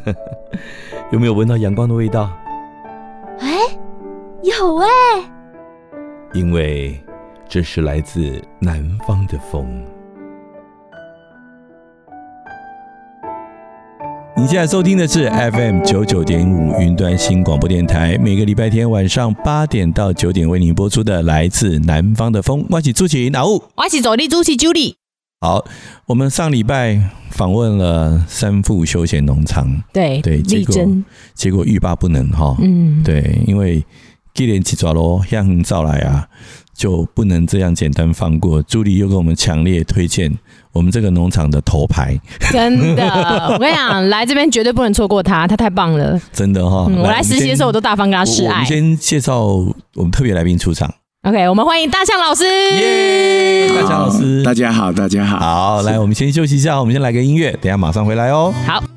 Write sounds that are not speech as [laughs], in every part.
[laughs] 有没有闻到阳光的味道？哎，有哎。因为这是来自南方的风。你现在收听的是 FM 九九点五云端新广播电台，每个礼拜天晚上八点到九点为您播出的来自南方的风。我是朱奇，哪务？我是走力朱奇 Julie。好，我们上礼拜访问了三富休闲农场，对对，结果真结果欲罢不能哈。嗯，对，因为既然起抓咯，向照来啊，就不能这样简单放过。朱莉又给我们强烈推荐。我们这个农场的头牌，真的，我跟你讲，来这边绝对不能错过他，他太棒了，[laughs] 真的哈、哦嗯。我来实习的时候，我都大方跟他示爱。我们先介绍我们特别来宾出场。OK，我们欢迎大象老师。耶，大象老师，大家好，大家好。好，来，我们先休息一下，我们先来个音乐，等一下马上回来哦。好。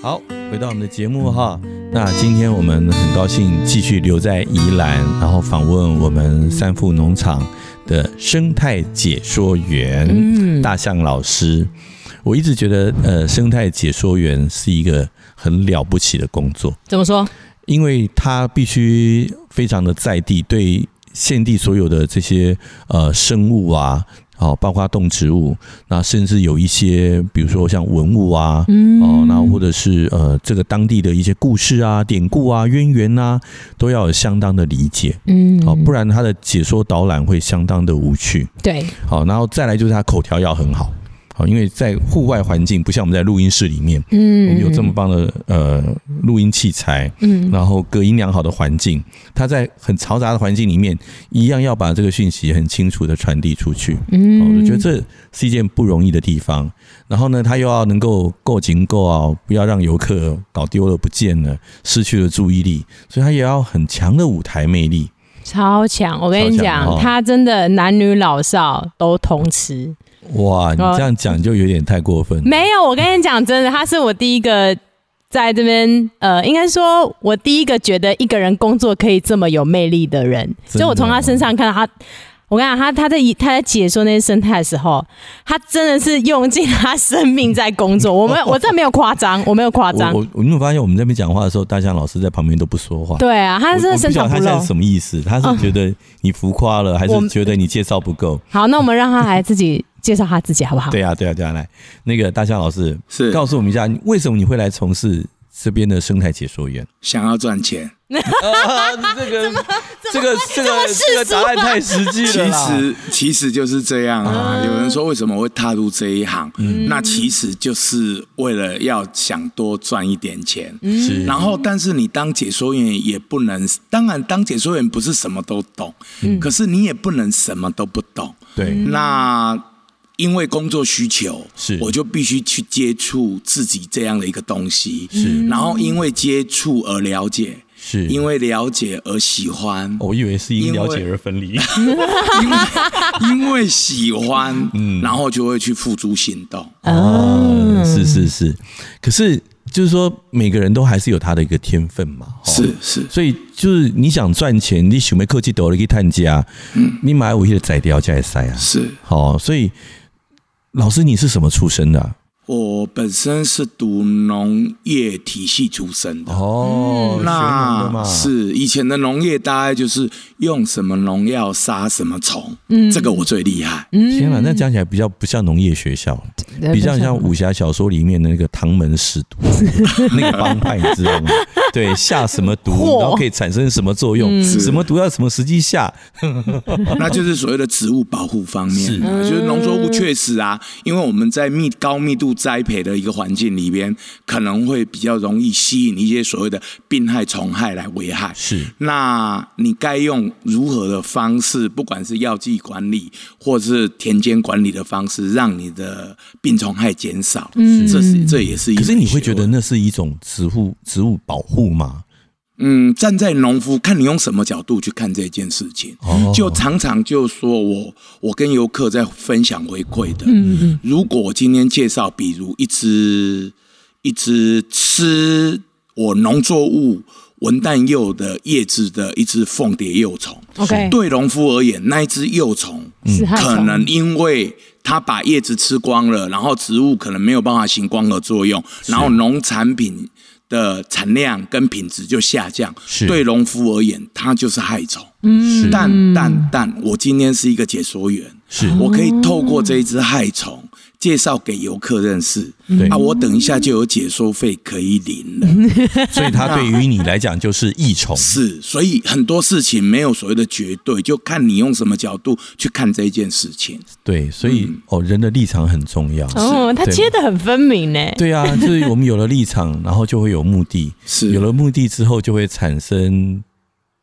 好，回到我们的节目哈。那今天我们很高兴继续留在宜兰，然后访问我们三富农场的生态解说员、嗯、大象老师。我一直觉得，呃，生态解说员是一个很了不起的工作。怎么说？因为他必须非常的在地，对现地所有的这些呃生物啊。哦，包括动植物，那甚至有一些，比如说像文物啊，嗯，哦，那或者是呃，这个当地的一些故事啊、典故啊、渊源呐，都要有相当的理解，嗯，哦，不然他的解说导览会相当的无趣，对，好，然后再来就是他口条要很好。因为在户外环境不像我们在录音室里面，嗯，我们有这么棒的呃录音器材，嗯，然后隔音良好的环境，它在很嘈杂的环境里面，一样要把这个讯息很清楚的传递出去，嗯，我觉得这是一件不容易的地方。然后呢，它又要能够够紧够啊，不要让游客搞丢了、不见了、失去了注意力，所以它也要很强的舞台魅力，超强。我跟你讲，他真的男女老少都通吃。哇，你这样讲就有点太过分。没有，我跟你讲，真的，他是我第一个在这边，呃，应该说，我第一个觉得一个人工作可以这么有魅力的人。所以我从他身上看到他。我跟你讲，他他在他在解说那些生态的时候，他真的是用尽他生命在工作。我们 [laughs] 我这没有夸张，我没有夸张。我我你有发现我们这边讲话的时候，大象老师在旁边都不说话。对啊，他是深藏不露。他现在是什么意思？他是觉得你浮夸了，还是觉得你介绍不够？好，那我们让他来自己介绍他自己好不好？对啊，对啊，对啊，来，那个大象老师是告诉我们一下，为什么你会来从事这边的生态解说员？想要赚钱。啊，这个 [laughs] 这个这个这个答案太实际了。其实其实就是这样啊。有人说为什么会踏入这一行？嗯，那其实就是为了要想多赚一点钱。嗯，然后但是你当解说员也不能，当然当解说员不是什么都懂，嗯，可是你也不能什么都不懂。对，那。因为工作需求，是。我就必须去接触自己这样的一个东西，是，然后因为接触而了解，是，因为了解而喜欢。我以为是因了解而分离，[laughs] 因为因为喜欢，[laughs] 嗯，然后就会去付诸行动。哦，是是是，可是就是说每个人都还是有他的一个天分嘛，是是，所以就是你想赚钱，你想没科技抖了去探家，嗯，你买五亿的宰掉加塞啊，是，好，所以。老师，你是什么出身的？我本身是读农业体系出身的。哦，那是以前的农业大概就是用什么农药杀什么虫，嗯，这个我最厉害。天哪，那讲起来比较不像农业学校，比较像武侠小说里面的那个唐门师徒 [laughs] 那个帮派，你知道吗？对，下什么毒，然后可以产生什么作用，什么毒要什么时机下，[laughs] 那就是所谓的植物保护方面，是。就是农作物确实啊，因为我们在密高密度。栽培的一个环境里边，可能会比较容易吸引一些所谓的病害虫害来危害。是，那你该用如何的方式，不管是药剂管理或是田间管理的方式，让你的病虫害减少？嗯，这是这也是一。可是你会觉得那是一种植物植物保护吗？嗯，站在农夫，看你用什么角度去看这件事情，哦、就常常就说我我跟游客在分享回馈的。嗯嗯，如果我今天介绍，比如一只一只吃我农作物文旦柚的叶子的一只凤蝶幼虫，OK，对农夫而言，那一只幼虫可能因为它把叶子吃光了，然后植物可能没有办法行光合作用，然后农产品。的产量跟品质就下降，对农夫而言，它就是害虫。嗯，但但但我今天是一个解说员，是。我可以透过这一只害虫介绍给游客认识。对啊，我等一下就有解说费可以领了。[laughs] 所以它对于你来讲就是益虫。是，所以很多事情没有所谓的绝对，就看你用什么角度去看这件事情。对，所以、嗯、哦，人的立场很重要。哦，他切的很分明呢。对啊，[laughs] 就是我们有了立场，然后就会有目的。是，有了目的之后，就会产生。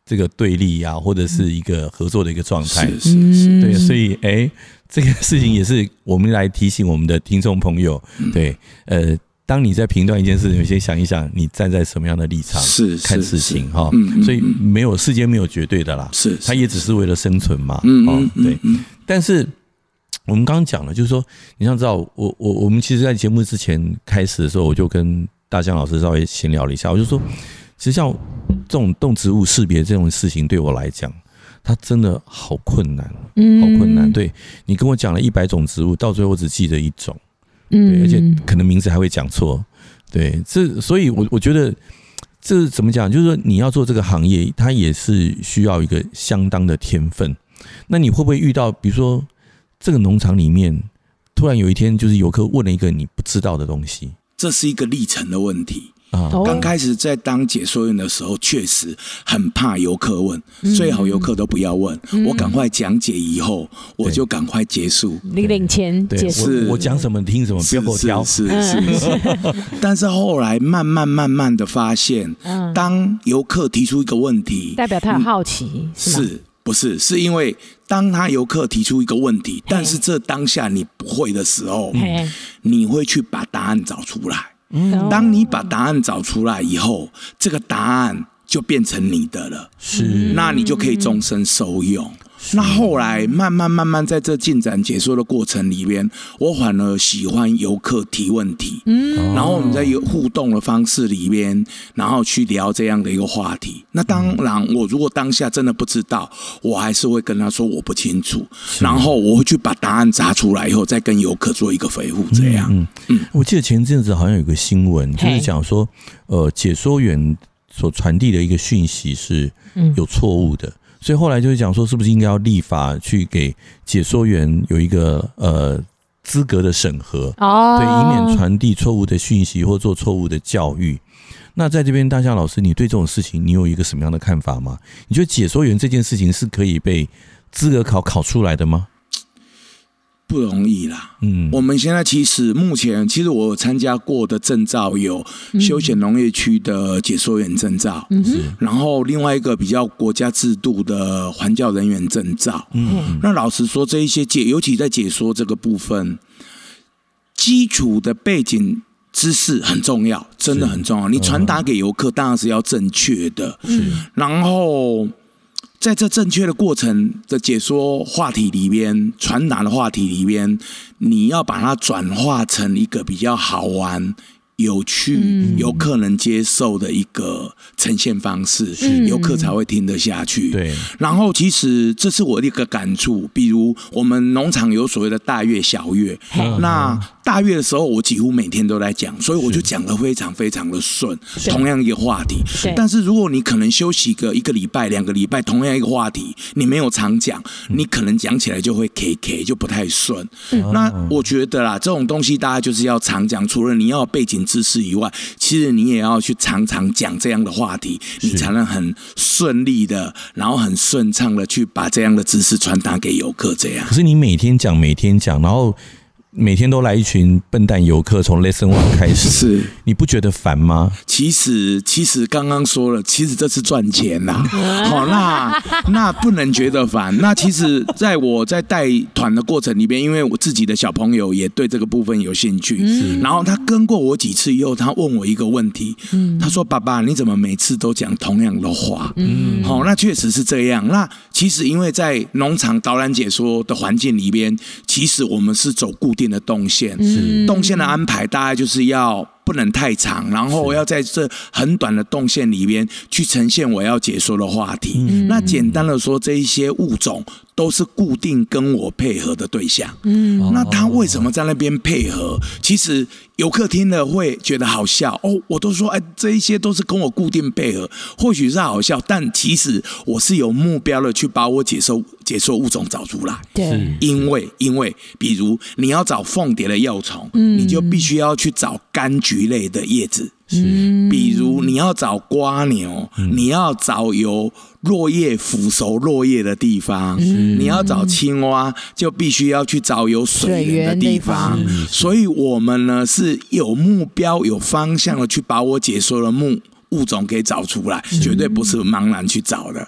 这个对立呀、啊，或者是一个合作的一个状态，是是是，对，所以哎，这个事情也是我们来提醒我们的听众朋友，对，呃，当你在评断一件事情，先想一想你站在什么样的立场是看事情哈。嗯，所以没有世间没有绝对的啦，是，他也只是为了生存嘛。嗯嗯，对。但是我们刚刚讲了，就是说，你想知道，我我我们其实，在节目之前开始的时候，我就跟大江老师稍微闲聊了一下，我就说，其实像这种动植物识别这种事情，对我来讲，它真的好困难，嗯，好困难。对，你跟我讲了一百种植物，到最后我只记得一种。对，而且可能名字还会讲错，对，这所以我，我我觉得这怎么讲？就是说，你要做这个行业，它也是需要一个相当的天分。那你会不会遇到，比如说这个农场里面，突然有一天，就是游客问了一个你不知道的东西？这是一个历程的问题。刚开始在当解说员的时候，确实很怕游客问，最好游客都不要问，我赶快讲解以后，我就赶快结束。你领钱解释，我讲什么听什么，不要给我挑。是是是。[laughs] 但是后来慢慢慢慢的发现，当游客提出一个问题，代表他有好奇，是不是？是因为当他游客提出一个问题，但是这当下你不会的时候，你会去把答案找出来。当你把答案找出来以后，这个答案就变成你的了，是，那你就可以终身受用。那后来慢慢慢慢在这进展解说的过程里边，我反而喜欢游客提问题，嗯，然后我们在有互动的方式里边，然后去聊这样的一个话题。那当然，我如果当下真的不知道，我还是会跟他说我不清楚，然后我会去把答案砸出来以后，再跟游客做一个回复。这样，嗯嗯，我记得前阵子好像有个新闻，就是讲说，呃，解说员所传递的一个讯息是有错误的。所以后来就是讲说，是不是应该要立法去给解说员有一个呃资格的审核哦，对，以免传递错误的讯息或做错误的教育。那在这边，大象老师，你对这种事情，你有一个什么样的看法吗？你觉得解说员这件事情是可以被资格考考出来的吗？不容易啦，嗯，我们现在其实目前，其实我参加过的证照有休闲农业区的解说员证照，嗯，然后另外一个比较国家制度的环教人员证照，嗯，那老实说，这一些解，尤其在解说这个部分，基础的背景知识很重要，真的很重要。你传达给游客当然是要正确的，嗯，然后。在这正确的过程的解说话题里边，传达的话题里边，你要把它转化成一个比较好玩。有趣、游客能接受的一个呈现方式，游客才会听得下去。对，然后其实这是我的一个感触。比如我们农场有所谓的大月、小月，那大月的时候，我几乎每天都在讲，所以我就讲的非常非常的顺。同样一个话题，但是如果你可能休息个一个礼拜、两个礼拜，同样一个话题，你没有常讲，你可能讲起来就会 K K，就不太顺。那我觉得啦，这种东西大家就是要常讲，除了你要背景。知识以外，其实你也要去常常讲这样的话题，你才能很顺利的，然后很顺畅的去把这样的知识传达给游客。这样，可是你每天讲，每天讲，然后。每天都来一群笨蛋游客，从 Lesson One 开始，是你不觉得烦吗？其实，其实刚刚说了，其实这是赚钱呐。好，[laughs] 那那不能觉得烦。那其实，在我在带团的过程里边，因为我自己的小朋友也对这个部分有兴趣，然后他跟过我几次以后，他问我一个问题，他说：“爸爸，你怎么每次都讲同样的话？”嗯，好，那确实是这样。那其实，因为在农场导览解说的环境里边，其实我们是走固定的动线，是动线的安排，大概就是要不能太长，然后我要在这很短的动线里边去呈现我要解说的话题。那简单的说，这一些物种。都是固定跟我配合的对象，嗯，那他为什么在那边配合？其实游客听了会觉得好笑哦。我都说，哎，这一些都是跟我固定配合，或许是好笑，但其实我是有目标的去把我解说解说物种找出来。对，因为因为比如你要找凤蝶的幼虫，嗯，你就必须要去找柑橘类的叶子。是，比如你要找瓜牛，你要找有落叶腐熟落叶的地方；你要找青蛙，就必须要去找有水源的地方。所以，我们呢是有目标、有方向的去把我解说的目物种给找出来，绝对不是茫然去找的。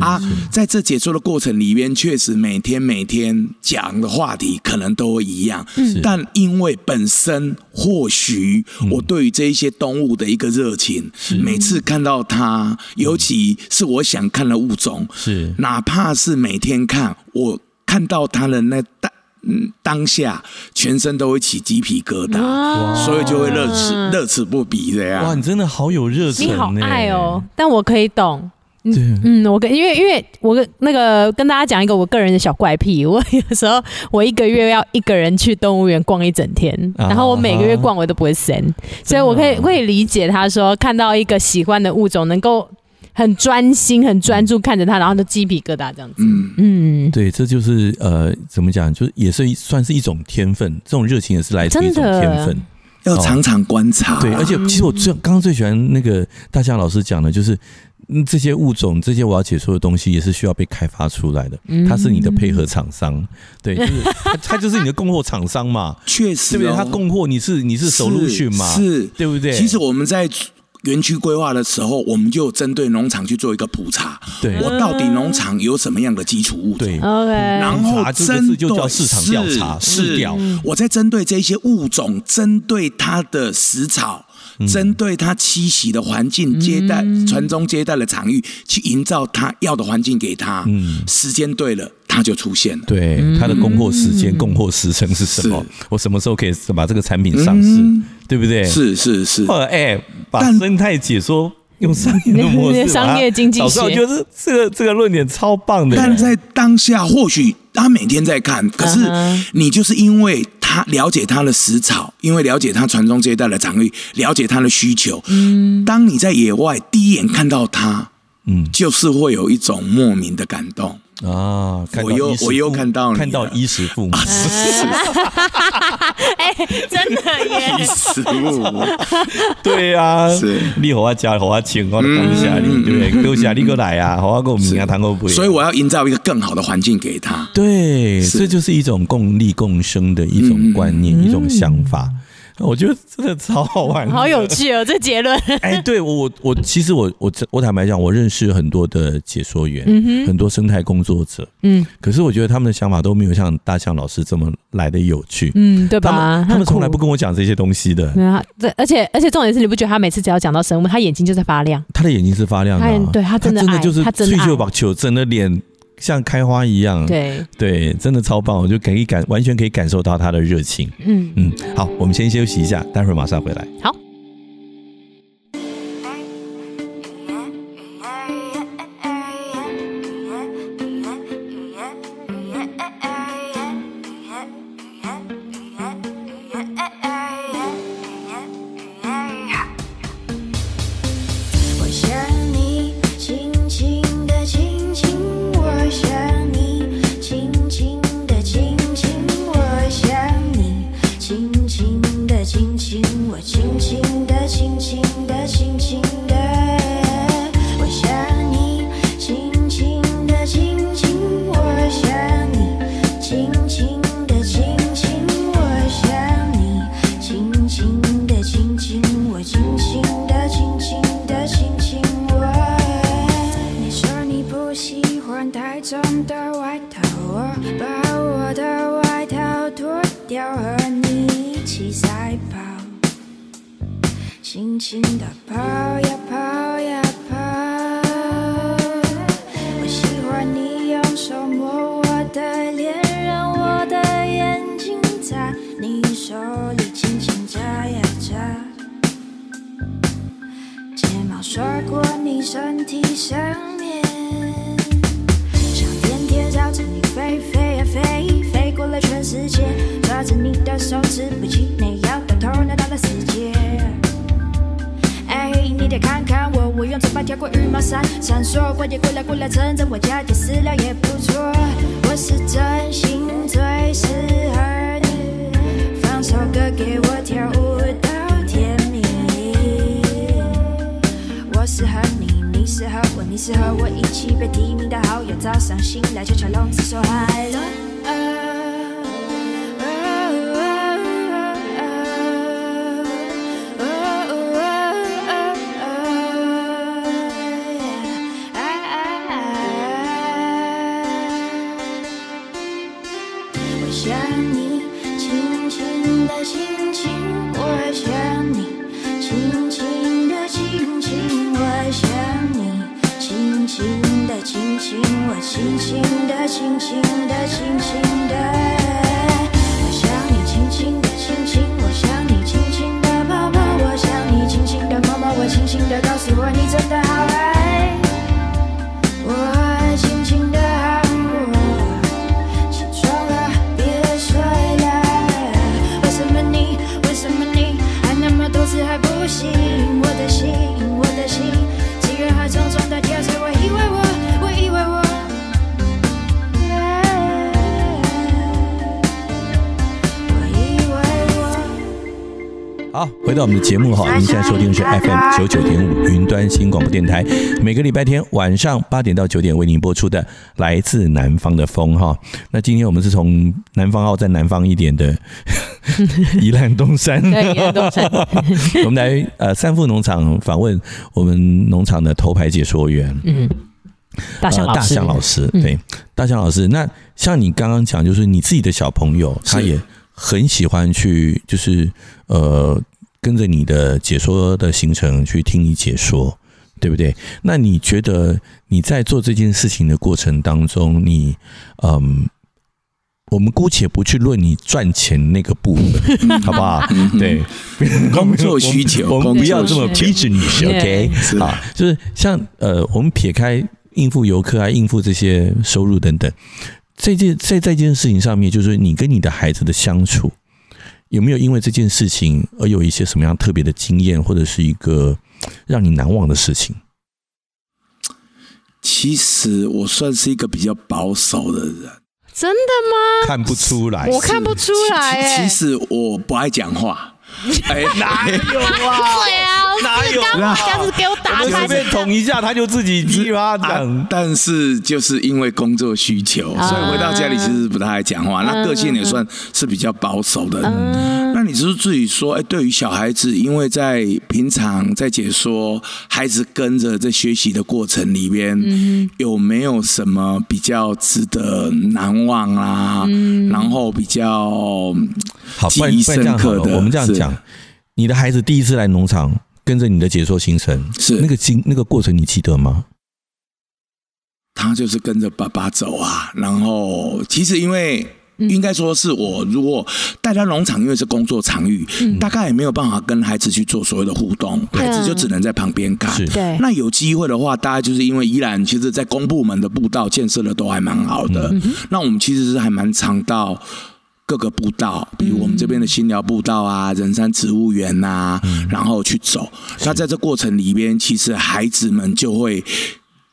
啊。在这解说的过程里边，确实每天每天讲的话题可能都一样，但因为本身或许我对于这一些动物的一个热情，每次看到它，尤其是我想看的物种，是。哪怕是每天看，我看到它的那当嗯当下，全身都会起鸡皮疙瘩，所以就会乐此乐此不疲这样。哇，你真的好有热情，你好爱哦！但我可以懂。嗯，嗯，我跟因为因为我跟那个跟大家讲一个我个人的小怪癖，我有时候我一个月要一个人去动物园逛一整天，然后我每个月逛我都不会嫌，所以我可以可以理解他说看到一个喜欢的物种能够很专心很专注看着他，然后就鸡皮疙瘩这样子。嗯嗯，对，这就是呃怎么讲，就是也是算是一种天分，这种热情也是来自一种天分，要常常观察。对，而且其实我最刚刚最喜欢那个大象老师讲的就是。嗯，这些物种，这些我要解说的东西，也是需要被开发出来的。它是你的配合厂商，对，就是它，它就是你的供货厂商嘛。确实、哦，对不对？它供货，你是你是首路讯嘛，是，对不对？其实我们在园区规划的时候，我们就针对农场去做一个普查。对，我到底农场有什么样的基础物种？对，OK。然后针对就叫市场调查，市调。我在针对这些物种，针对它的食草。针对他栖息的环境、接待传宗接代的场域，去营造他要的环境给他。嗯，时间对了，他就出现了。对，他的供货时间、供货时程是什么？我什么时候可以把这个产品上市？对不对？是是是。哎，把生态解说用商业的模式，[laughs] 商业经济学，早知道就是这个这个论点超棒的。但在当下，或许他每天在看，可是你就是因为。他了解他的食草，因为了解他传宗接代的场域，了解他的需求。嗯，当你在野外第一眼看到他，嗯，就是会有一种莫名的感动。啊！我又我又看到看到衣食父母，哎，真的耶！衣食父母，对呀，是你和我家和我亲，我感谢你，对不对？多谢你过来啊，和我跟我们家谈过不？所以我要营造一个更好的环境给他。对，这就是一种共利共生的一种观念，一种想法。我觉得真的超好玩，[laughs] 好有趣哦！这结论，[laughs] 哎，对我我我其实我我我坦白讲，我认识很多的解说员，很多生态工作者，嗯，可是我觉得他们的想法都没有像大象老师这么来的有趣，嗯，对吧？他们他们从来不跟我讲这些东西的，对啊，对，而且而且重点是，你不觉得他每次只要讲到生物，他眼睛就在发亮，他的眼睛是发亮的，啊，对他真的他真的就是他真的就把球整的脸。像开花一样，对对，真的超棒，我就可以感完全可以感受到他的热情。嗯嗯，好，我们先休息一下，待会儿马上回来。好。你是和我一起被提名的好友早上醒来就像笼子说嗨喽我们的节目哈，您现在收听的是 FM 九九点五云端新广播电台，每个礼拜天晚上八点到九点为您播出的《来自南方的风》哈。那今天我们是从南方澳在南方一点的 [laughs] 宜兰东山，对，宜兰东山，[laughs] 我们来呃三富农场访问我们农场的头牌解说员，嗯，大象老师，大象老师，对，大象老师。那像你刚刚讲，就是你自己的小朋友，他也。很喜欢去，就是呃，跟着你的解说的行程去听你解说，对不对？那你觉得你在做这件事情的过程当中，你嗯，我们姑且不去论你赚钱那个部分，[laughs] 好不好？对，工作需求，[laughs] 我们不要这么逼着你，OK？啊，就是像呃，我们撇开应付游客啊，应付这些收入等等。这件在这件事情上面，就是你跟你的孩子的相处，有没有因为这件事情而有一些什么样特别的经验，或者是一个让你难忘的事情？其实我算是一个比较保守的人，真的吗？看不出来，我看不出来。其实我不爱讲话。[laughs] 哎，哪有啊？对啊，哪有啊？这样子给我打开，随便捅一下，他就自己噼啪讲。但是就是因为工作需求，所以回到家里其实不太爱讲话。那个性也算是比较保守的。那你是不是自己说，哎，对于小孩子，因为在平常在解说，孩子跟着在学习的过程里边，有没有什么比较值得难忘啊？然后比较。好，不然不然这样好了，我们这样讲，你的孩子第一次来农场，跟着你的解说行程，是那个经那个过程，你记得吗？他就是跟着爸爸走啊，然后其实因为应该说是我如果带他农场，因为是工作场域，嗯、大概也没有办法跟孩子去做所谓的互动，嗯、孩子就只能在旁边看。是对，那有机会的话，大家就是因为依然其实，在公部门的步道建设的都还蛮好的，嗯、那我们其实是还蛮常到。各个步道，比如我们这边的新寮步道啊、仁山植物园呐，嗯、然后去走。那在这过程里边，其实孩子们就会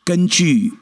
根据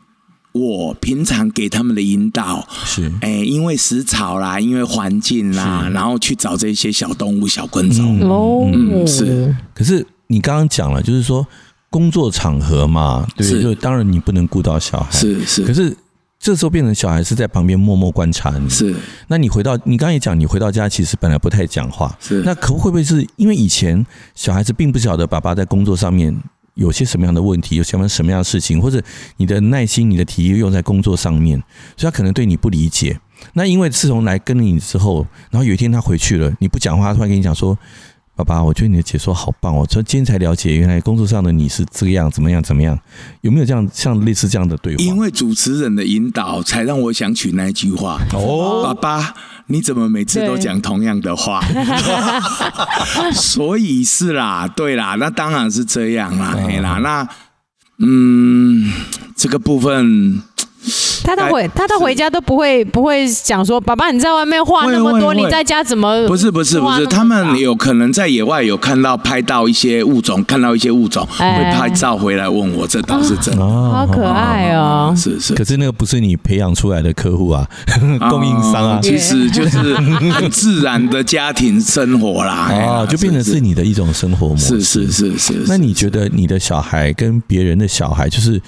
我平常给他们的引导，是哎，因为食草啦，因为环境啦，然后去找这些小动物、小昆虫。哦、嗯，嗯，是。可是你刚刚讲了，就是说工作场合嘛，对，是就当然你不能顾到小孩，是是。可是。这时候变成小孩是在旁边默默观察你，是。那你回到你刚刚也讲，你回到家其实本来不太讲话，是。那可会不会是因为以前小孩子并不晓得爸爸在工作上面有些什么样的问题，有什么什么样的事情，或者你的耐心、你的体力用在工作上面，所以他可能对你不理解。那因为自从来跟你之后，然后有一天他回去了，你不讲话，他突然跟你讲说。爸爸，我觉得你的解说好棒哦！从今天才了解，原来工作上的你是这个样，怎么样？怎么样？有没有这样像类似这样的对话？因为主持人的引导，才让我想起那句话。哦，爸爸，你怎么每次都讲同样的话？[laughs] 所以是啦，对啦，那当然是这样啦，嘿、哦、啦，那嗯，这个部分。[laughs] 他都回，他到回家都不会不会讲说，爸爸你在外面画那么多，你在家怎么？不是不是不是，他们有可能在野外有看到拍到一些物种，看到一些物种会拍照回来问我，这倒是真的。好可爱哦！是是，可是那个不是你培养出来的客户啊，[laughs] 供应商啊，其实就是很自然的家庭生活啦。[laughs] 哦，就变成是你的一种生活模式。是是是是。那你觉得你的小孩跟别人的小孩就是？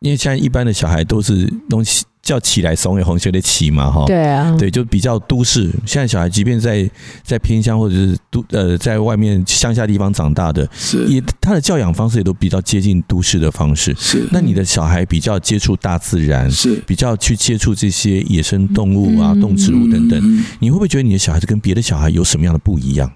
因为现在一般的小孩都是东西叫起来怂也红学的起嘛，哈，对啊，对，就比较都市。现在小孩即便在在偏乡或者是都呃在外面乡下地方长大的，是也他的教养方式也都比较接近都市的方式。是，那你的小孩比较接触大自然，是比较去接触这些野生动物啊、动植物等等，你会不会觉得你的小孩子跟别的小孩有什么样的不一样？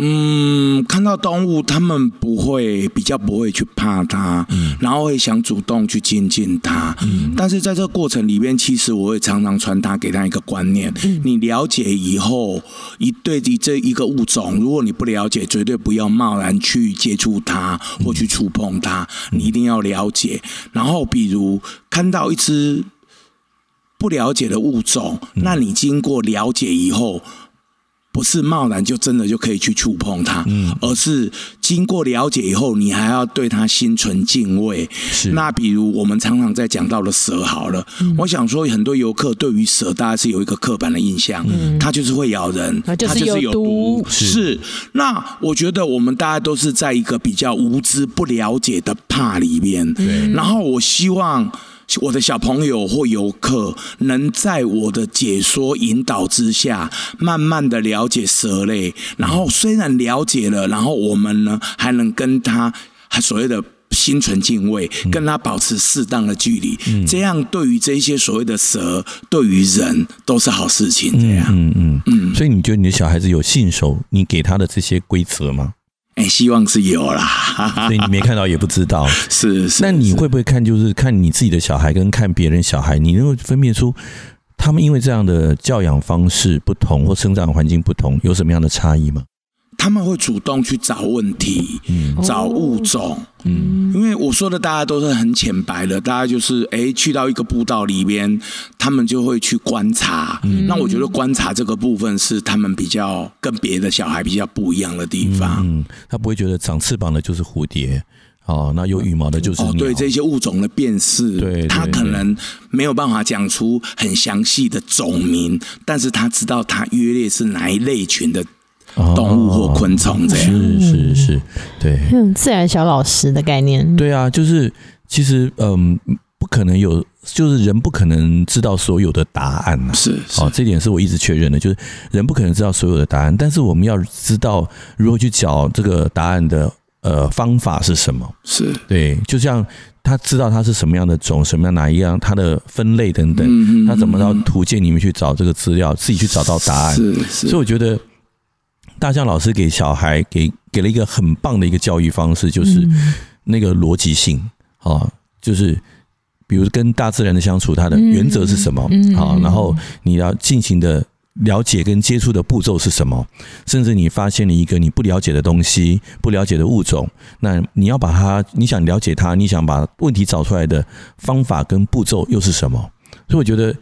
嗯，看到动物，他们不会比较不会去怕它，嗯，然后会想主动去亲近它。嗯，但是在这个过程里面，其实我会常常传达给他一个观念：嗯，你了解以后，一对你这一个物种，如果你不了解，绝对不要贸然去接触它或去触碰它。你一定要了解。然后，比如看到一只不了解的物种，那你经过了解以后。不是贸然就真的就可以去触碰它，嗯，而是经过了解以后，你还要对它心存敬畏。是。那比如我们常常在讲到的蛇，好了，嗯，我想说很多游客对于蛇大家是有一个刻板的印象，嗯，它就是会咬人，它就是有毒。是。是。那我觉得我们大家都是在一个比较无知、不了解的怕里面，对。然后我希望。我的小朋友或游客能在我的解说引导之下，慢慢的了解蛇类。然后虽然了解了，然后我们呢还能跟他所谓的心存敬畏，跟他保持适当的距离。这样对于这些所谓的蛇，对于人都是好事情。这样，嗯嗯嗯。所以你觉得你的小孩子有信守你给他的这些规则吗？哎，希望是有啦，[laughs] 所以你没看到也不知道。[laughs] 是是。那你会不会看？就是看你自己的小孩跟看别人小孩，你能够分辨出他们因为这样的教养方式不同或生长环境不同，有什么样的差异吗？他们会主动去找问题，嗯，找物种，嗯，因为我说的大家都是很浅白的，大家就是哎，去到一个步道里边，他们就会去观察。嗯，那我觉得观察这个部分是他们比较跟别的小孩比较不一样的地方。嗯，他不会觉得长翅膀的就是蝴蝶，哦，那有羽毛的就是鸟。哦，对这些物种的辨识，他可能没有办法讲出很详细的种名，但是他知道他约略是哪一类群的。动物或昆虫这样，是是是，对，嗯，自然小老师的概念，对啊，就是其实嗯，不可能有，就是人不可能知道所有的答案呐，是，哦，这点是我一直确认的，就是人不可能知道所有的答案，但是我们要知道如何去找这个答案的呃方法是什么，是。对，就像他知道他是什么样的种，什么样哪一样，它的分类等等，他怎么到图鉴里面去找这个资料，自己去找到答案，是是，所以我觉得。大象老师给小孩给给了一个很棒的一个教育方式，就是那个逻辑性啊，就是比如跟大自然的相处，它的原则是什么啊？然后你要进行的了解跟接触的步骤是什么？甚至你发现了一个你不了解的东西、不了解的物种，那你要把它，你想了解它，你想把问题找出来的方法跟步骤又是什么？所以我觉得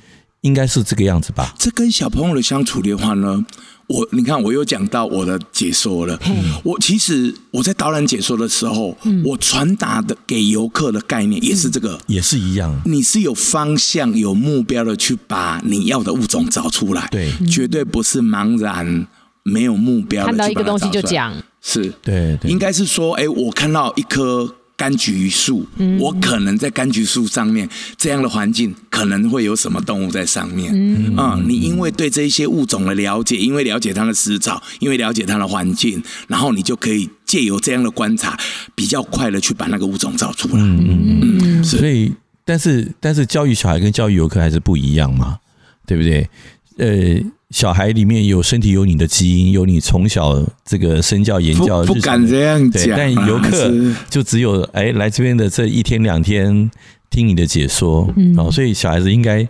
应该是这个样子吧。这跟小朋友的相处的话呢？我你看，我又讲到我的解说了。嗯、我其实我在导览解说的时候，嗯、我传达的给游客的概念也是这个，嗯、也是一样。你是有方向、有目标的去把你要的物种找出来，对，绝对不是茫然没有目标的。看到一个东西就讲，是对，对，应该是说，哎，我看到一棵。柑橘树，我可能在柑橘树上面这样的环境，可能会有什么动物在上面？嗯，嗯，你因为对这一些物种的了解，因为了解它的食草，因为了解它的环境，然后你就可以借由这样的观察，比较快的去把那个物种找出来。嗯嗯嗯。所以，但是但是教育小孩跟教育游客还是不一样嘛，对不对？呃。小孩里面有身体有你的基因，有你从小这个身教言教，不，不敢这样讲。但游客就只有哎来这边的这一天两天听你的解说，嗯，哦，所以小孩子应该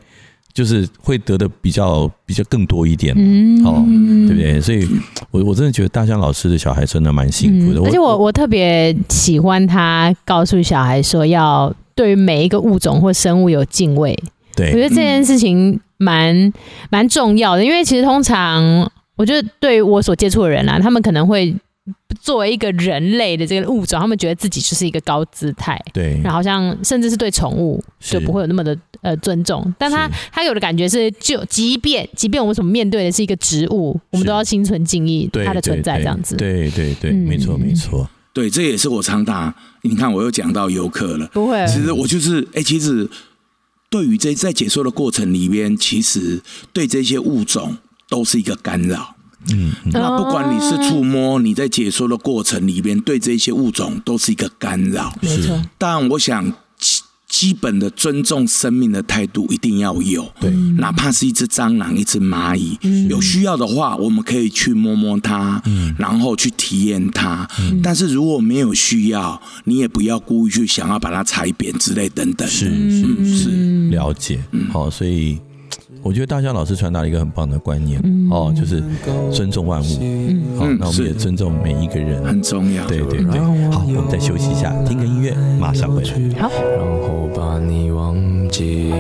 就是会得的比较比较更多一点，嗯，哦，对不对？所以我我真的觉得大象老师的小孩真的蛮幸福的。而且我我特别喜欢他告诉小孩说，要对于每一个物种或生物有敬畏。对，我觉得这件事情。蛮蛮重要的，因为其实通常我觉得对于我所接触的人啊，他们可能会作为一个人类的这个物种，他们觉得自己就是一个高姿态，对，然后好像甚至是对宠物就不会有那么的呃尊重。但他他有的感觉是，就即便即便我们所面对的是一个植物，我们都要心存敬意，它的存在这样子。对对对，对，没错没错。对，这也是我常打。你看，我又讲到游客了。不会，其实我就是，哎、欸，其实对于这在解说的过程里边，其实对这些物种都是一个干扰。嗯，那不管你是触摸，你在解说的过程里边，对这些物种都是一个干扰。没错。但我想。基本的尊重生命的态度一定要有，对，哪怕是一只蟑螂、一只蚂蚁，嗯、有需要的话，我们可以去摸摸它，嗯、然后去体验它。嗯、但是如果没有需要，你也不要故意去想要把它踩扁之类等等。是是是，是是。了解。好，所以。我觉得大象老师传达了一个很棒的观念，嗯、哦，就是尊重万物。嗯、好，那我们也尊重每一个人，很重要。对对对。好，我们再休息一下，听个音乐，马上回来。好。然后把你忘记。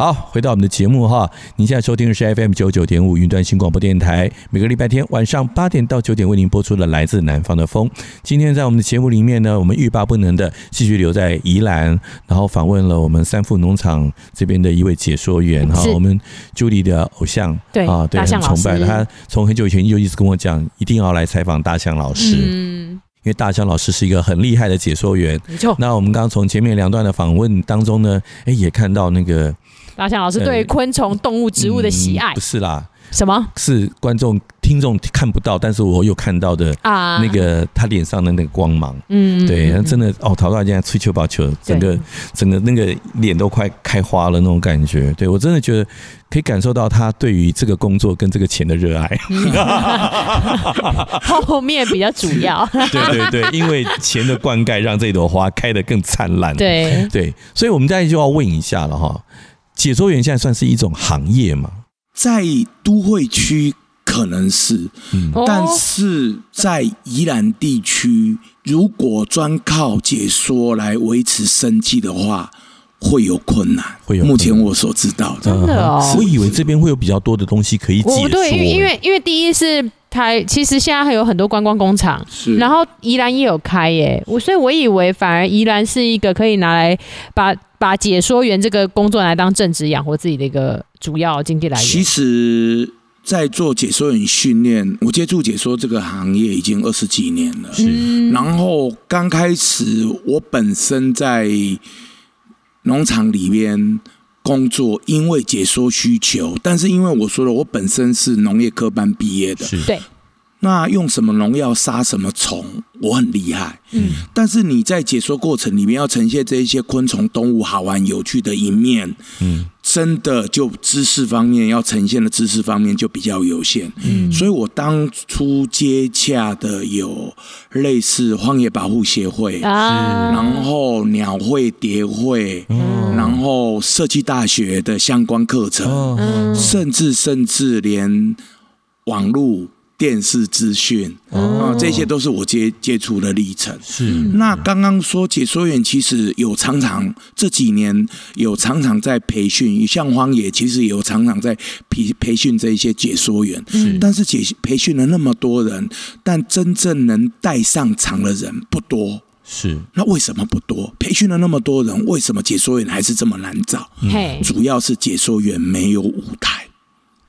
好，回到我们的节目哈，您现在收听的是 FM 九九点五云端新广播电台，每个礼拜天晚上八点到九点为您播出的来自南方的风。今天在我们的节目里面呢，我们欲罢不能的继续留在宜兰，然后访问了我们三富农场这边的一位解说员哈，我们 Judy 的偶像，对啊，对，很崇拜的，他从很久以前就一直跟我讲，一定要来采访大象老师。嗯。因为大象老师是一个很厉害的解说员，没错。那我们刚刚从前面两段的访问当中呢，哎，也看到那个大象老师对昆虫、动物、植物的喜爱。不是啦，什么？是观众、听众看不到，但是我有看到的啊，那个他脸上的那个光芒。嗯，对，真的哦，陶大家吹球把球，整个整个那个脸都快开花了那种感觉。对，我真的觉得。可以感受到他对于这个工作跟这个钱的热爱。[laughs] 后面比较主要。[laughs] 对对对，因为钱的灌溉让这朵花开得更灿烂。对对，所以我们大家就要问一下了哈，解说员现在算是一种行业吗？在都会区可能是，嗯，但是在宜兰地区，如果专靠解说来维持生计的话。会有困难，会有。目前我所知道的，真的哦。我以为这边会有比较多的东西可以解说。对，因为因为因为第一是台，其实现在还有很多观光工厂，是。然后宜兰也有开耶，我所以我以为反而宜兰是一个可以拿来把把解说员这个工作来当正职养活自己的一个主要经济来源。其实，在做解说员训练，我接触解说这个行业已经二十几年了。是。然后刚开始我本身在。农场里边工作，因为解说需求，但是因为我说了，我本身是农业科班毕业的，是对。那用什么农药杀什么虫，我很厉害。嗯，但是你在解说过程里面要呈现这一些昆虫、动物好玩、有趣的一面，嗯，真的就知识方面要呈现的知识方面就比较有限。嗯，所以我当初接洽的有类似荒野保护协会啊，然后鸟会、蝶会，嗯，然后设计大学的相关课程，嗯，甚至甚至连网络。电视资讯啊，这些都是我接接触的历程。是那刚刚说解说员其实有常常这几年有常常在培训，像荒野其实也有常常在培培训这一些解说员。是，但是解培训了那么多人，但真正能带上场的人不多。是，那为什么不多？培训了那么多人，为什么解说员还是这么难找？嗯，主要是解说员没有舞台。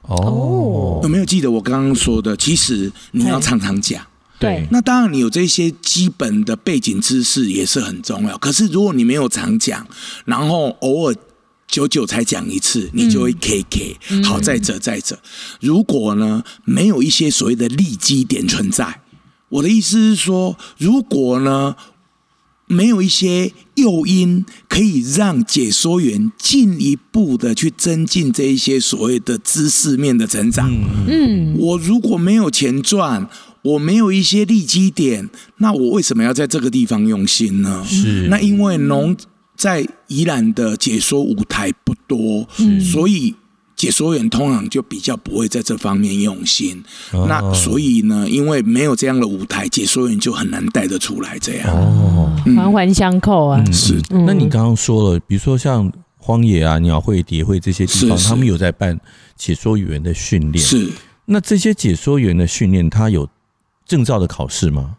哦，有没有记得我刚刚说的？其实你要常常讲。对，那当然你有这些基本的背景知识也是很重要。可是如果你没有常讲，然后偶尔久久才讲一次，你就会 K K。好，再者再者，如果呢没有一些所谓的利基点存在，我的意思是说，如果呢。没有一些诱因可以让解说员进一步的去增进这一些所谓的知识面的成长。嗯，我如果没有钱赚，我没有一些利基点，那我为什么要在这个地方用心呢？是，那因为农在宜兰的解说舞台不多，嗯，所以。解说员通常就比较不会在这方面用心，哦、那所以呢，因为没有这样的舞台，解说员就很难带得出来这样。哦，环环相扣啊。嗯、是，那你刚刚说了，比如说像荒野啊、鸟会、蝶会这些地方，他们有在办解说员的训练。是，那这些解说员的训练，他有证照的考试吗？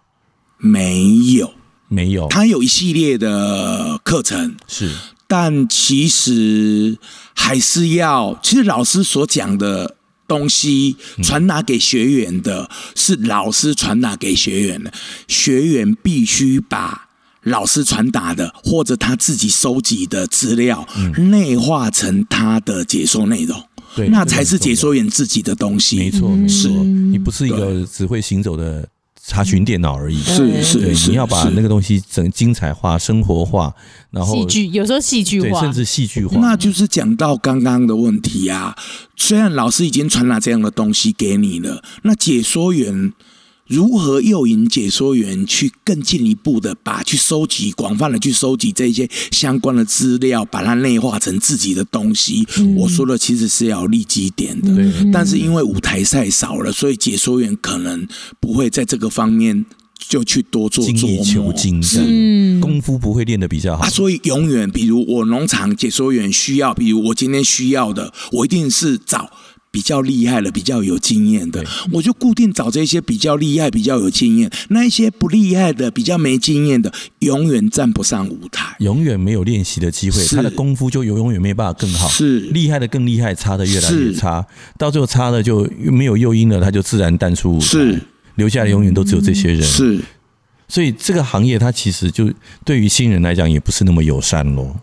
没有，没有。他有一系列的课程。是。但其实还是要，其实老师所讲的东西传达给学员的，是老师传达给学员的。学员必须把老师传达的或者他自己收集的资料内化成他的解说内容，对，那才是解说员自己的东西。没错，没错你不是一个只会行走的。查询电脑而已，是是是，你要把那个东西整精彩化、生活化，然后戏剧有时候戏剧化，甚至戏剧化。那就是讲到刚刚的问题啊。虽然老师已经传达这样的东西给你了，那解说员。如何诱引解说员去更进一步的把去收集广泛的去收集这些相关的资料，把它内化成自己的东西？嗯、我说的其实是要立基点的，嗯、但是因为舞台赛少了，所以解说员可能不会在这个方面就去多做精益求精，是功夫不会练得比较好啊。所以永远，比如我农场解说员需要，比如我今天需要的，我一定是找。比较厉害的，比较有经验的，我就固定找这些比较厉害、比较有经验。那一些不厉害的、比较没经验的，永远站不上舞台，永远没有练习的机会。他的功夫就永永远没办法更好。是厉害的更厉害，差的越来越差，到最后差的就没有诱因了，他就自然淡出舞台。是留下的永远都只有这些人。是，所以这个行业它其实就对于新人来讲也不是那么友善咯。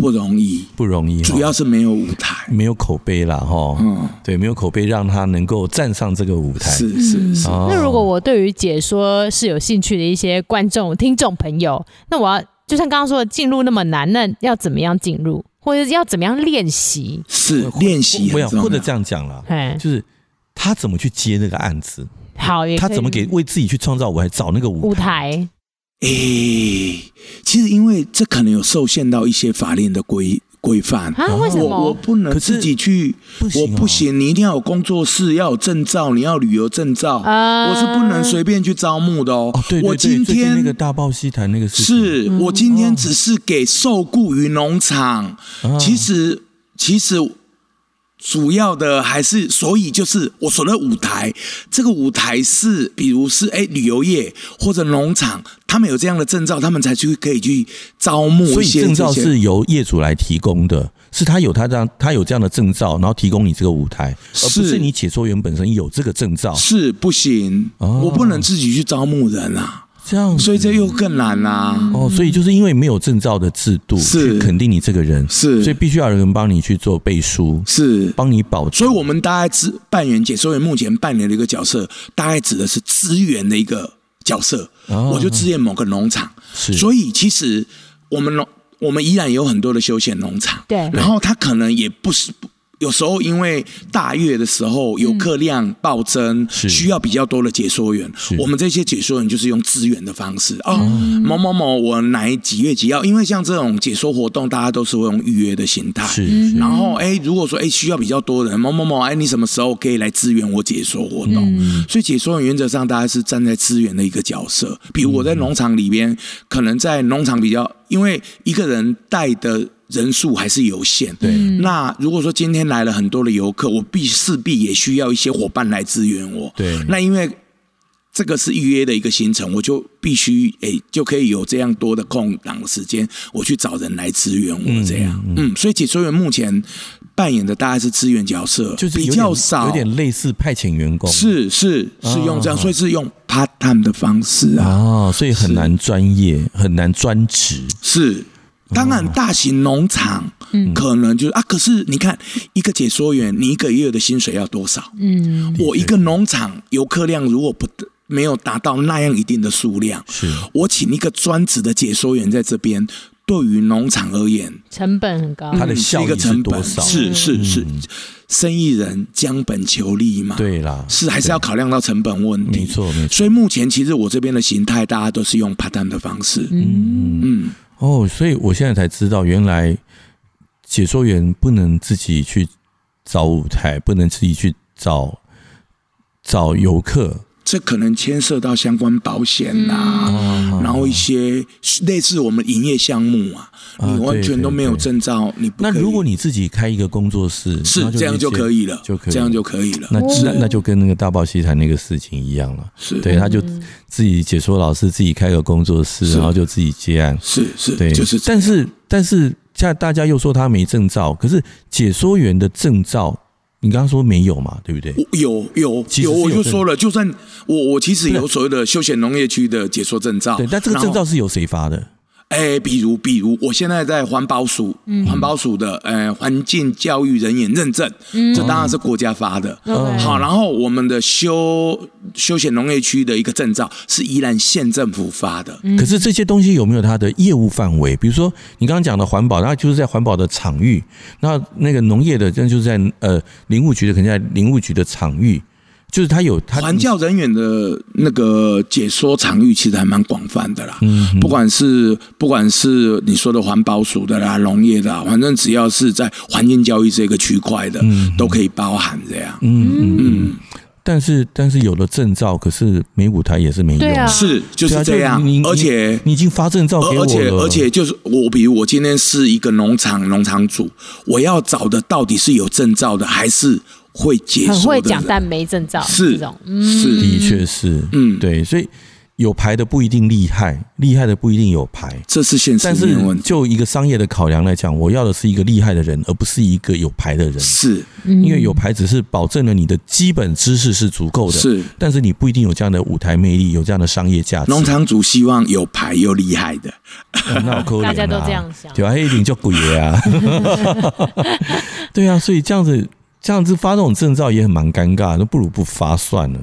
不容易，不容易，主要是没有舞台，没有口碑了，哈，嗯，对，没有口碑让他能够站上这个舞台，是是是。那如果我对于解说是有兴趣的一些观众、听众朋友，那我要就像刚刚说的，进入那么难，那要怎么样进入，或者要怎么样练习？是练习，不要，或者这样讲了，就是他怎么去接那个案子，好，他怎么给为自己去创造舞台，找那个舞台。诶、欸，其实因为这可能有受限到一些法令的规规范啊？为什么我我不能自己去？不行哦、我不行，你一定要有工作室，要有证照，你要旅游证照，啊、我是不能随便去招募的哦。哦对对对，我今天那个大报西谈那个事是我今天只是给受雇于农场，嗯、其实其实。主要的还是，所以就是我说的舞台，这个舞台是，比如是哎旅游业或者农场，他们有这样的证照，他们才去可以去招募一些。所以证照是由业主来提供的，是他有他这样，他有这样的证照，然后提供你这个舞台，而不是你解说员本身有这个证照。是不行，哦、我不能自己去招募人啊。这样，所以这又更难啦、啊。哦，所以就是因为没有证照的制度，是肯定你这个人，是，所以必须要有人帮你去做背书，是帮你保证。所以我们大概只扮演解说员目前扮演的一个角色，大概指的是资源的一个角色。哦、我就支援某个农场，是。所以其实我们农我们依然有很多的休闲农场，对。然后他可能也不是。有时候因为大月的时候游客量暴增，需要比较多的解说员。我们这些解说员就是用资源的方式哦，某某某，我哪几月几号？因为像这种解说活动，大家都是会用预约的形态。是，然后哎，如果说哎需要比较多的人，某某某，哎，你什么时候可以来支援我解说活动？所以解说员原则上大家是站在资源的一个角色。比如我在农场里边，可能在农场比较，因为一个人带的。人数还是有限，对。那如果说今天来了很多的游客，我必势必也需要一些伙伴来支援我，对。那因为这个是预约的一个行程，我就必须诶、欸，就可以有这样多的空档时间，我去找人来支援我这样。嗯，嗯，嗯，所以解说员目前扮演的大概是支援角色，就是比较少，有点类似派遣员工，是是是用这样，所以是用 part time 的方式啊。哦，所以很难专业，很难专职，是。当然，大型农场可能就是啊，可是你看，一个解说员，你一个月的薪水要多少？嗯，我一个农场游客量如果不没有达到那样一定的数量，是。我请一个专职的解说员在这边，对于农场而言，成本很高，它的效益是多少？是是是，生意人将本求利嘛，对啦，是还是要考量到成本问题，没错没错。所以目前其实我这边的形态，大家都是用 part time 的方式，嗯。嗯。哦，所以我现在才知道，原来解说员不能自己去找舞台，不能自己去找找游客。这可能牵涉到相关保险呐、啊，嗯、然后一些类似我们营业项目啊，你完全都没有证照，啊、你不可以。那如果你自己开一个工作室，是这样就可以了，就可以这样就可以了。那那那就跟那个大报西谈那个事情一样了，是。对，他就自己解说老师自己开个工作室，然后就自己接案，是是，对，就是。但是但是现在大家又说他没证照，可是解说员的证照。你刚刚说没有嘛？对不对？有有有，我就说了，就算我我其实有所谓的休闲农业区的解说证照，对，但这个证照是由谁发的？哎，比如比如，我现在在环保署，环保署的呃环境教育人员认证，这当然是国家发的。好，然后我们的休休闲农业区的一个证照是宜兰县政府发的。可是这些东西有没有它的业务范围？比如说你刚刚讲的环保，那就是在环保的场域；那那个农业的，那就是在呃林务局的，可能在林务局的场域。就是他有他环教人员的那个解说场域，其实还蛮广泛的啦。嗯，不管是不管是你说的环保署的啦、农业的，反正只要是在环境教育这个区块的，嗯、都可以包含这样。嗯嗯嗯。但是但是有了证照，可是没舞台也是没用。啊、是就是这样。啊、而且你已经发证照给我了，而且而且就是我，比如我今天是一个农场农场主，我要找的到底是有证照的，还是会解说的？很会讲但没证照，是这种，嗯、是的确是，嗯，对，所以。有牌的不一定厉害，厉害的不一定有牌，这是现实。但是就一个商业的考量来讲，我要的是一个厉害的人，而不是一个有牌的人。是，因为有牌只是保证了你的基本知识是足够的，是，但是你不一定有这样的舞台魅力，有这样的商业价值。农场主希望有牌又厉害的，哦、那我可怜、啊、大家都这样想，对啊，一定叫鬼啊！[laughs] 对啊，所以这样子这样子发这种证照也很蛮尴尬，那不如不发算了。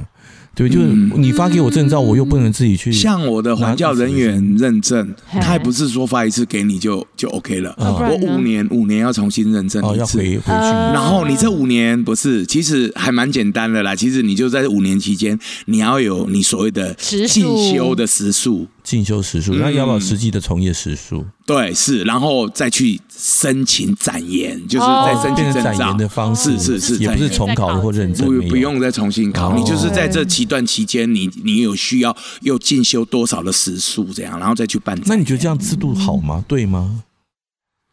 对，就是你发给我证照，我又不能自己去。像我的环教人员认证，他也不是说发一次给你就就 OK 了。我五年五年要重新认证一次，回回去。然后你这五年不是，其实还蛮简单的啦。其实你就在五年期间，你要有你所谓的进修的时数。进修时数，那要不要实际的从业时数？对，是，然后再去申请展延，就是在申请展延的方式，是是是，也不是重考或认证，不不用再重新考，你就是在这期段期间，你你有需要又进修多少的时数这样，然后再去办。那你觉得这样制度好吗？对吗？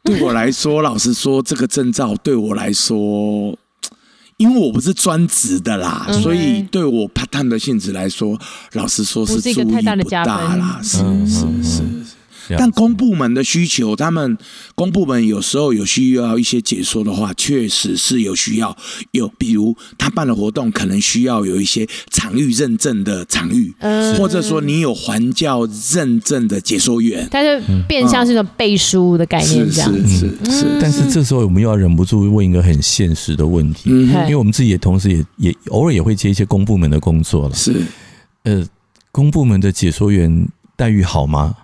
对我来说，老实说，这个证照对我来说。因为我不是专职的啦，嗯、所以对我 part time 的性质来说，老实说是注意不大啦，是是是。但公部门的需求，他们公部门有时候有需要一些解说的话，确实是有需要。有比如他办的活动，可能需要有一些场域认证的场域，嗯、或者说你有环教认证的解说员，他就变相是一种背书的概念，这样子。是是是，但是这时候我们又要忍不住问一个很现实的问题，嗯、因为我们自己也同时也也偶尔也会接一些公部门的工作了。是，呃，公部门的解说员待遇好吗？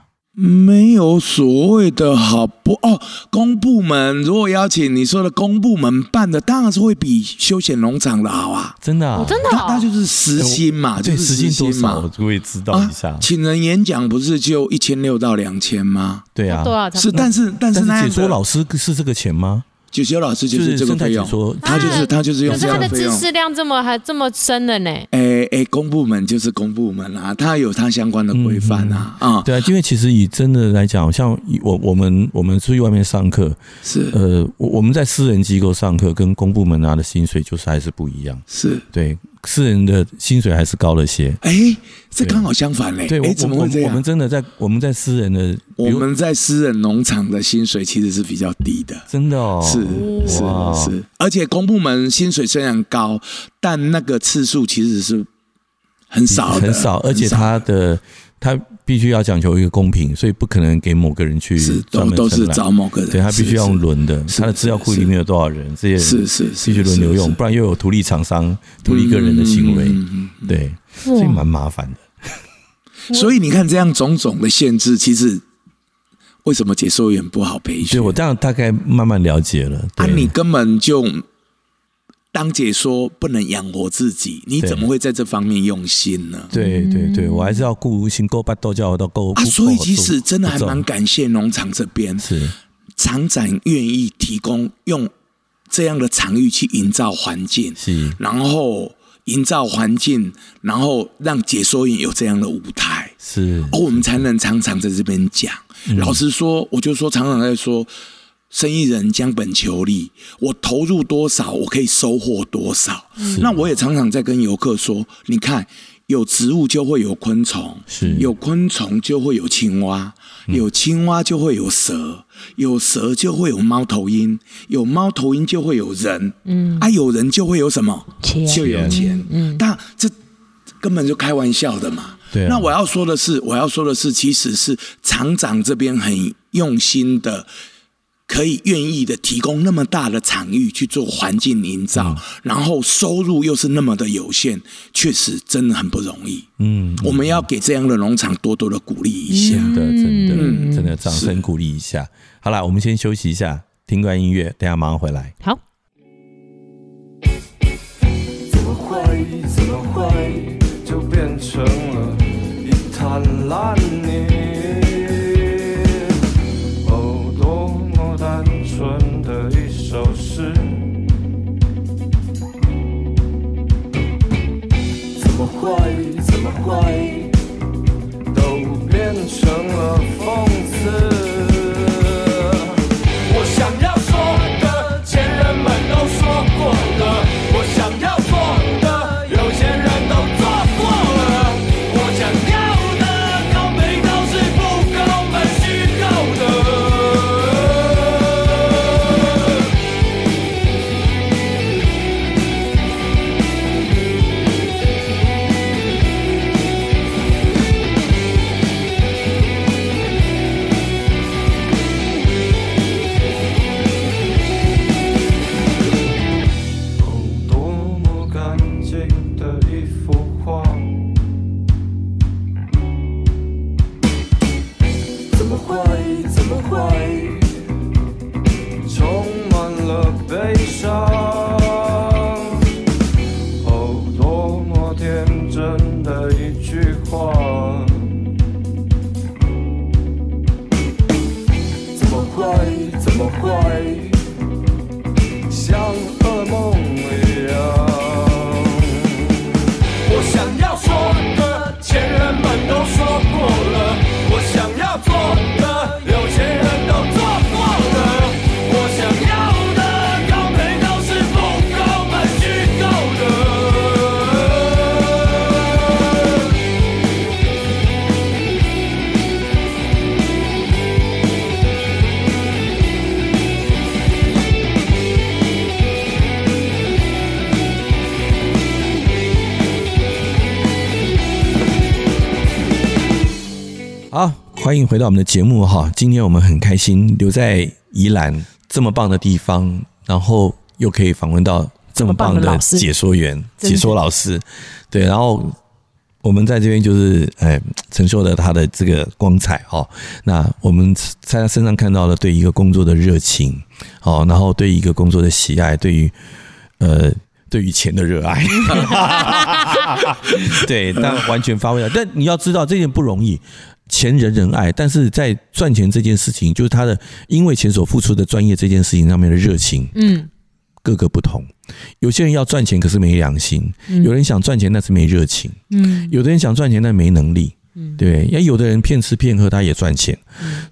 没有所谓的好不哦，公部门如果邀请你说的公部门办的，当然是会比休闲农场的好啊，真的啊，真的，那就是时薪嘛，就是时薪嘛，我就会知道一下。请人演讲不是就一千六到两千吗？对啊，是，但是但是解说老师是这个钱吗？解说老师就是这个费用，他就是他就是用这样的费用。可是他的知识量这么还这么深的呢？哎哎，公部门就是公部门啊，他有他相关的规范啊啊。对啊，因为其实以真的来讲，像我我们我们出去外面上课，是呃，我我们在私人机构上课，跟公部门拿的薪水就是还是不一样。是对。私人的薪水还是高了些，哎，这刚好相反嘞。对，哎，怎么会这样？我们真的在我们在私人的，我们在私人农场的薪水其实是比较低的，真的哦，是是是，而且公部门薪水虽然高，但那个次数其实是很少很少，而且他的他。必须要讲求一个公平，所以不可能给某个人去专门都是找某个人，对他必须要用轮的，他的资料库里面有多少人，这些是是必须轮流用，不然又有图利厂商、图利个人的行为，对，所以蛮麻烦的。所以你看，这样种种的限制，其实为什么解说员不好培训？对我这样大概慢慢了解了，啊，你根本就。当解说不能养活自己，你怎么会在这方面用心呢？对对对，我还是要顾心够八豆叫我都够啊！所以其实真的还蛮感谢农场这边，是厂长愿意提供用这样的场域去营造环境，是然后营造环境，然后让解说员有这样的舞台，是哦，我们才能常常在这边讲。嗯、老实说，我就说常常在说。生意人将本求利，我投入多少，我可以收获多少。那我也常常在跟游客说，你看，有植物就会有昆虫，是有昆虫就会有青蛙，嗯、有青蛙就会有蛇，有蛇就会有猫头鹰，有猫头鹰就会有人，嗯，啊，有人就会有什么？钱就有钱，嗯，但这根本就开玩笑的嘛。对啊、那我要说的是，我要说的是，其实是厂长这边很用心的。可以愿意的提供那么大的场域去做环境营造，嗯、然后收入又是那么的有限，确实真的很不容易。嗯，我们要给这样的农场多多的鼓励一下。真的，真的，嗯、真的，掌声鼓励一下。好了，我们先休息一下，听段音乐，等下马上回来。好。怎么会？怎么会？就变成了一滩烂欢迎回到我们的节目哈。今天我们很开心留在宜兰这么棒的地方，然后又可以访问到这么棒的解说员、解说老师。对，然后我们在这边就是哎，承受了他的这个光彩哈。那我们在他身上看到了对一个工作的热情，哦，然后对一个工作的喜爱，对于呃。对于钱的热爱，[laughs] 对，但完全发挥了。但你要知道，这件不容易，钱人人爱，但是在赚钱这件事情，就是他的因为钱所付出的专业这件事情上面的热情，嗯，各个不同。有些人要赚钱，可是没良心；有人想赚钱，但是没热情；嗯，有的人想赚钱，但没能力。嗯，对，也有的人骗吃骗喝，他也赚钱。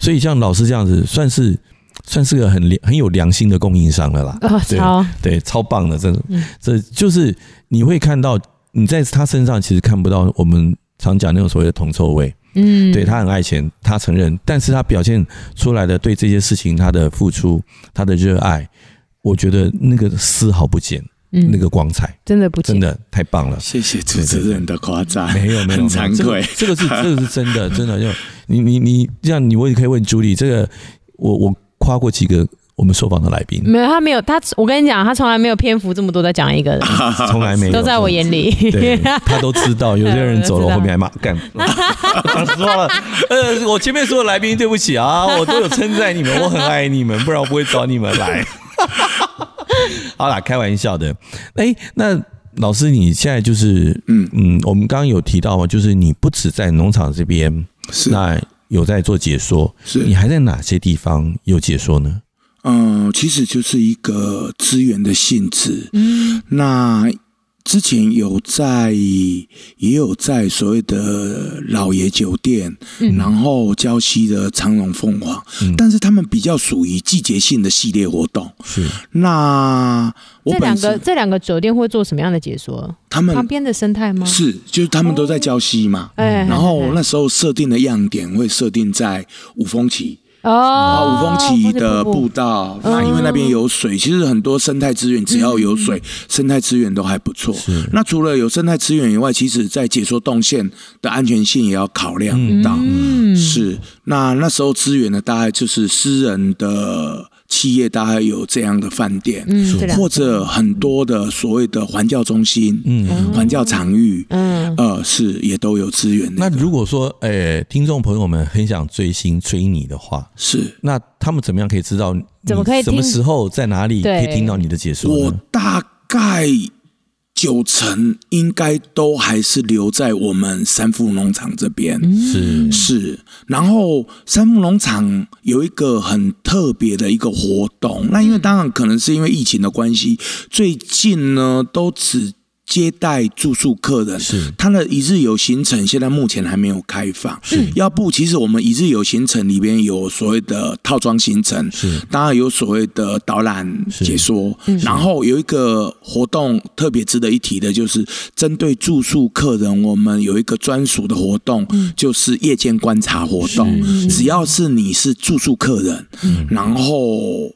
所以像老师这样子，算是。算是个很很有良心的供应商了啦，哦，超。对，对，超棒的，这这就是你会看到你在他身上其实看不到我们常讲那种所谓的铜臭味，嗯，对，他很爱钱，他承认，但是他表现出来的对这些事情他的付出，他的热爱，我觉得那个丝毫不减，嗯，那个光彩。真的不，真的太棒了，谢谢主持人的夸赞，没有没有，很惭愧，这个是这个是真的真的，就你你你这样，你我也可以问朱莉，这个我我。夸过几个我们受访的来宾，没有，他没有，他我跟你讲，他从来没有篇幅这么多在讲一个人，[laughs] 从来没有，都在我眼里，对，他都知道，有些人走了，我后面还骂干，讲实话了，呃，我前面说的来宾，对不起啊，[laughs] 我都有称赞你们，我很爱你们，不然我不会找你们来。[laughs] 好啦，开玩笑的，哎，那老师你现在就是，嗯。嗯，我们刚刚有提到嘛，就是你不止在农场这边，是。那。有在做解说，是。你还在哪些地方有解说呢？嗯，其实就是一个资源的性质。嗯，那。之前有在，也有在所谓的老爷酒店，嗯、然后礁溪的长隆凤凰，嗯、但是他们比较属于季节性的系列活动。是，那我这两个这两个酒店会做什么样的解说？他们旁边的生态吗？是，就是他们都在礁溪嘛。哎、哦，然后那时候设定的样点会设定在五峰旗。哦，五峰旗的步道，那因为那边有水，其实很多生态资源只要有水，生态资源都还不错。那除了有生态资源以外，其实在解说动线的安全性也要考量到。是，那那时候资源呢，大概就是私人的。企业大概有这样的饭店，嗯，或者很多的所谓的环教中心，嗯，环教场域，嗯，呃，是也都有资源。那如果说，诶、欸，听众朋友们很想追星追你的话，是，那他们怎么样可以知道？怎么可以？什么时候在哪里可以听到你的解说？我大概。九成应该都还是留在我们三福农场这边，是是。然后三福农场有一个很特别的一个活动，那因为当然可能是因为疫情的关系，最近呢都只。接待住宿客人，是。他的一日游行程，现在目前还没有开放。是，要不其实我们一日游行程里边有所谓的套装行程，是，当然有所谓的导览解说，然后有一个活动特别值得一提的，就是针对住宿客人，我们有一个专属的活动，就是夜间观察活动。只要是你是住宿客人，然后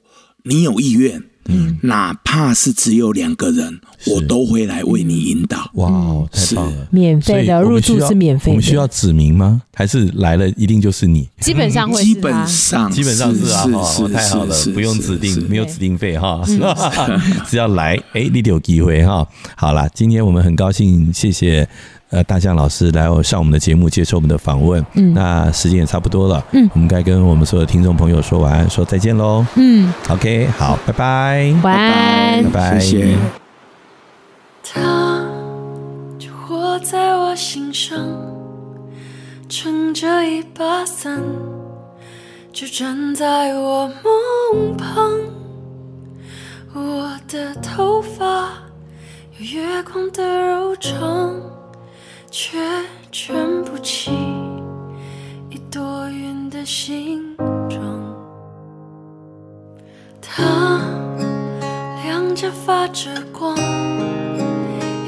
你有意愿。嗯，哪怕是只有两个人，我都会来为你引导。哇哦，太棒了！免费的入住是免费的。我们需要指名吗？还是来了一定就是你？基本上会，基本上基本上是啊，哦太好了，不用指定，没有指定费哈，[laughs] 只要来，哎，你就有机会哈。好了，今天我们很高兴，谢谢呃大象老师来上我们的节目接受我们的访问。嗯，那时间也差不多了。嗯，我们该跟我们所有听众朋友说晚安，说再见喽。嗯，OK，好，拜拜，晚安，拜拜，谢谢。他就活在我心上，撑着一把伞，就站在我梦旁。我的头发有月光的柔长，却卷不起一朵云的形状。他两颊发着光，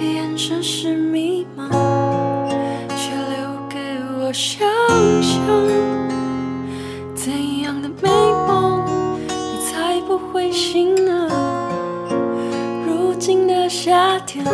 眼神是迷茫，却留给我想象。怎样的美梦，你才不会醒呢？如今的夏天。